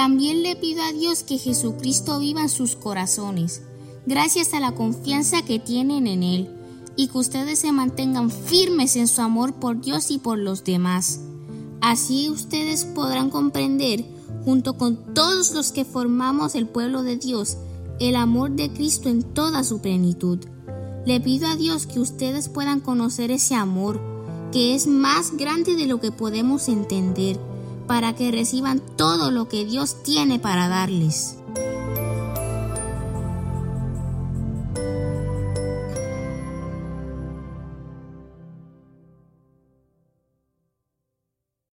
También le pido a Dios que Jesucristo viva en sus corazones, gracias a la confianza que tienen en Él, y que ustedes se mantengan firmes en su amor por Dios y por los demás. Así ustedes podrán comprender, junto con todos los que formamos el pueblo de Dios, el amor de Cristo en toda su plenitud. Le pido a Dios que ustedes puedan conocer ese amor, que es más grande de lo que podemos entender, para que reciban todo lo que Dios tiene para darles.